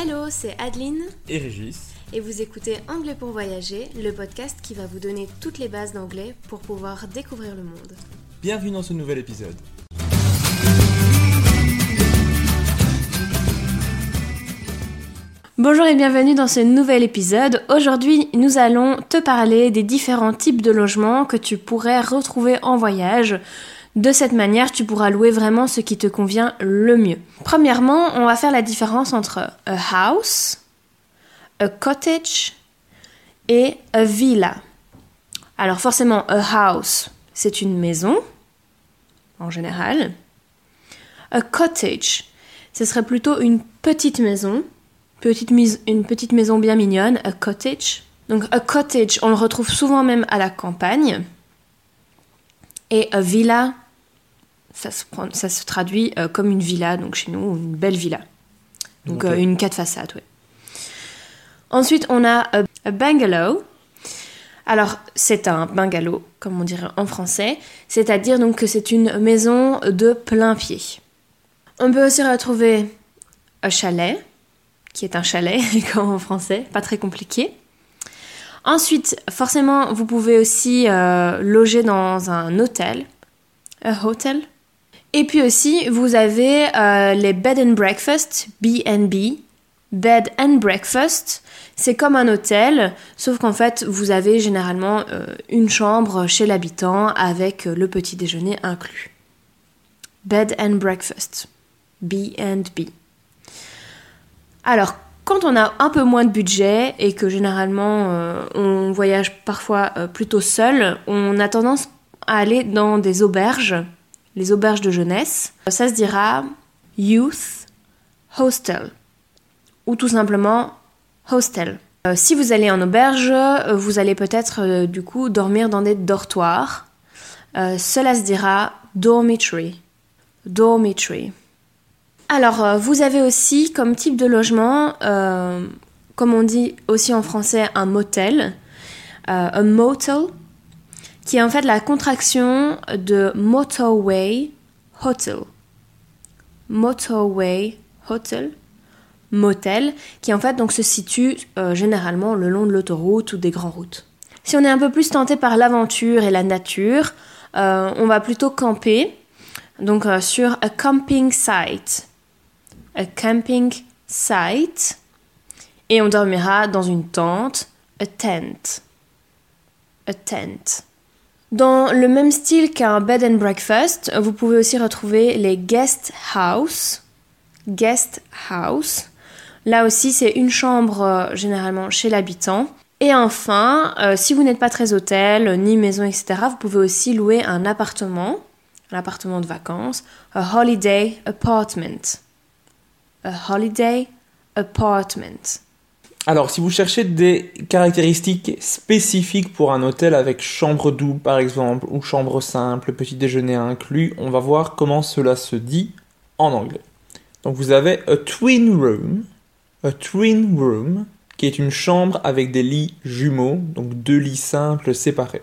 Hello, c'est Adeline et Régis. et vous écoutez Anglais pour voyager, le podcast qui va vous donner toutes les bases d'anglais pour pouvoir découvrir le monde. Bienvenue dans ce nouvel épisode. Bonjour et bienvenue dans ce nouvel épisode. Aujourd'hui, nous allons te parler des différents types de logements que tu pourrais retrouver en voyage. De cette manière, tu pourras louer vraiment ce qui te convient le mieux. Premièrement, on va faire la différence entre a house, a cottage et a villa. Alors forcément, a house, c'est une maison, en général. A cottage, ce serait plutôt une petite maison, une petite maison bien mignonne, a cottage. Donc a cottage, on le retrouve souvent même à la campagne. Et a villa, ça se, prend- ça se traduit euh, comme une villa, donc chez nous, une belle villa. Donc euh, une quatre façades, ouais. Ensuite, on a a, a bungalow. Alors, c'est un bungalow, comme on dirait en français, c'est-à-dire donc que c'est une maison de plein pied. On peut aussi retrouver un chalet, qui est un chalet, comme en français, pas très compliqué. Ensuite, forcément, vous pouvez aussi euh, loger dans un hôtel, un hotel? Et puis aussi, vous avez euh, les bed and breakfast, B&B. Bed and breakfast, c'est comme un hôtel, sauf qu'en fait, vous avez généralement euh, une chambre chez l'habitant avec euh, le petit déjeuner inclus. Bed and breakfast, B&B. Alors, quand on a un peu moins de budget et que généralement on voyage parfois plutôt seul, on a tendance à aller dans des auberges, les auberges de jeunesse. Ça se dira youth hostel ou tout simplement hostel. Euh, si vous allez en auberge, euh, vous allez peut-être euh, du coup dormir dans des dortoirs. Euh, cela se dira dormitory. Dormitory. Alors, euh, vous avez aussi comme type de logement, euh, comme on dit aussi en français, un motel, euh, un motel, qui est en fait la contraction de motorway hotel. Motorway hotel, motel, qui en fait donc se situe euh, généralement le long de l'autoroute ou des grandes routes. Si on est un peu plus tenté par l'aventure et la nature, euh, on va plutôt camper, donc euh, sur a camping site a camping site et on dormira dans une tente, a tent. A tent. Dans le même style qu'un bed and breakfast, vous pouvez aussi retrouver les guest house. Guest house. Là aussi, c'est une chambre euh, généralement chez l'habitant. Et enfin, euh, si vous n'êtes pas très hôtel, ni maison, etc., vous pouvez aussi louer un appartement, un appartement de vacances, a holiday apartment a holiday apartment. Alors, si vous cherchez des caractéristiques spécifiques pour un hôtel avec chambre double par exemple, ou chambre simple, petit déjeuner inclus, on va voir comment cela se dit en anglais. Donc vous avez a twin room, a twin room, qui est une chambre avec des lits jumeaux, donc deux lits simples séparés.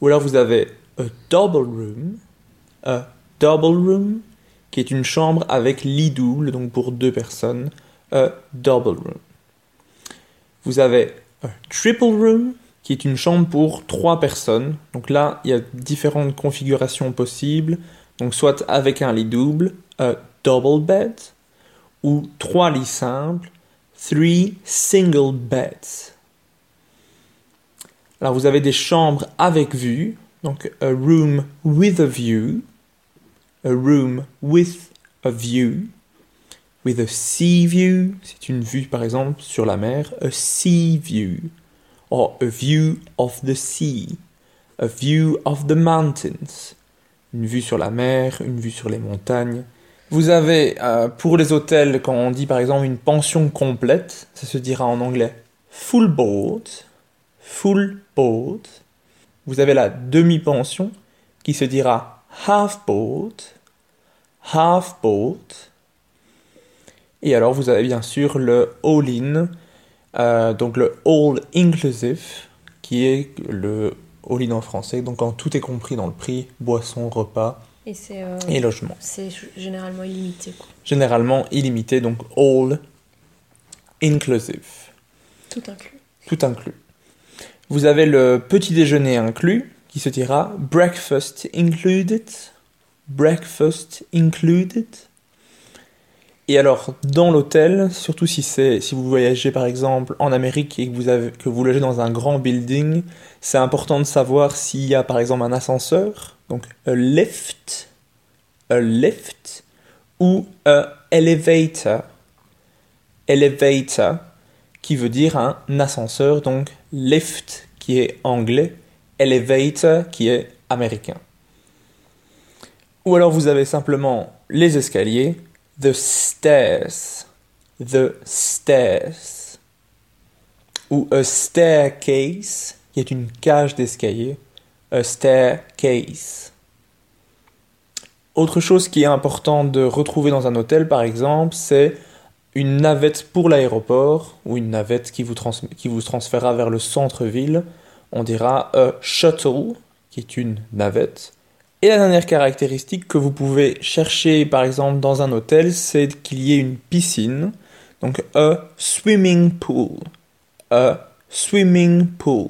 Ou alors vous avez a double room, a double room, qui est une chambre avec lit double, donc pour deux personnes, a double room. Vous avez un triple room, qui est une chambre pour trois personnes. Donc là, il y a différentes configurations possibles. Donc soit avec un lit double, un double bed, ou trois lits simples, three single beds. Alors vous avez des chambres avec vue, donc a room with a view, a room with a view, with a sea view, c'est une vue par exemple sur la mer, a sea view, or a view of the sea, a view of the mountains, une vue sur la mer, une vue sur les montagnes. Vous avez euh, pour les hôtels, quand on dit par exemple une pension complète, ça se dira en anglais full board, full board. Vous avez la demi-pension qui se dira half board, half board. Et alors vous avez bien sûr le all-in, euh, donc le all inclusive, qui est le all-in en français, donc quand tout est compris dans le prix, boisson, repas Et euh, et logement. c'est généralement illimité. Quoi. Généralement illimité, donc all inclusive, Tout inclus. tout inclus. Vous avez le petit déjeuner inclus, qui se dira breakfast included, breakfast included. Et alors, dans l'hôtel, surtout si, vous voyagez par exemple en Amérique et que vous, que vous logez dans un grand building, c'est important de savoir s'il y a par exemple un ascenseur, donc a lift, a lift, ou a elevator, elevator, qui veut dire un ascenseur, donc lift qui est anglais, elevator qui est américain. Ou alors vous avez simplement les escaliers, the stairs, the stairs. Ou a staircase, qui est une cage d'escalier, a staircase. Autre chose qui est important de retrouver dans un hôtel, par exemple, c'est une navette pour l'aéroport ou une navette qui vous, qui vous transférera vers le centre-ville. On dira a shuttle, qui est une navette. Et la dernière caractéristique que vous pouvez chercher par exemple dans un hôtel, c'est qu'il y ait une piscine. Donc a swimming pool. A swimming pool.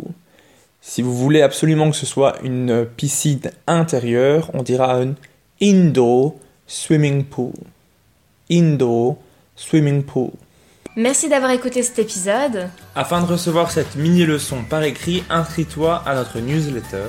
Si vous voulez absolument que ce soit une piscine intérieure, on dira un indoor swimming pool. Indoor swimming pool. Merci d'avoir écouté cet épisode. Afin de recevoir cette mini leçon par écrit, inscris-toi à notre newsletter.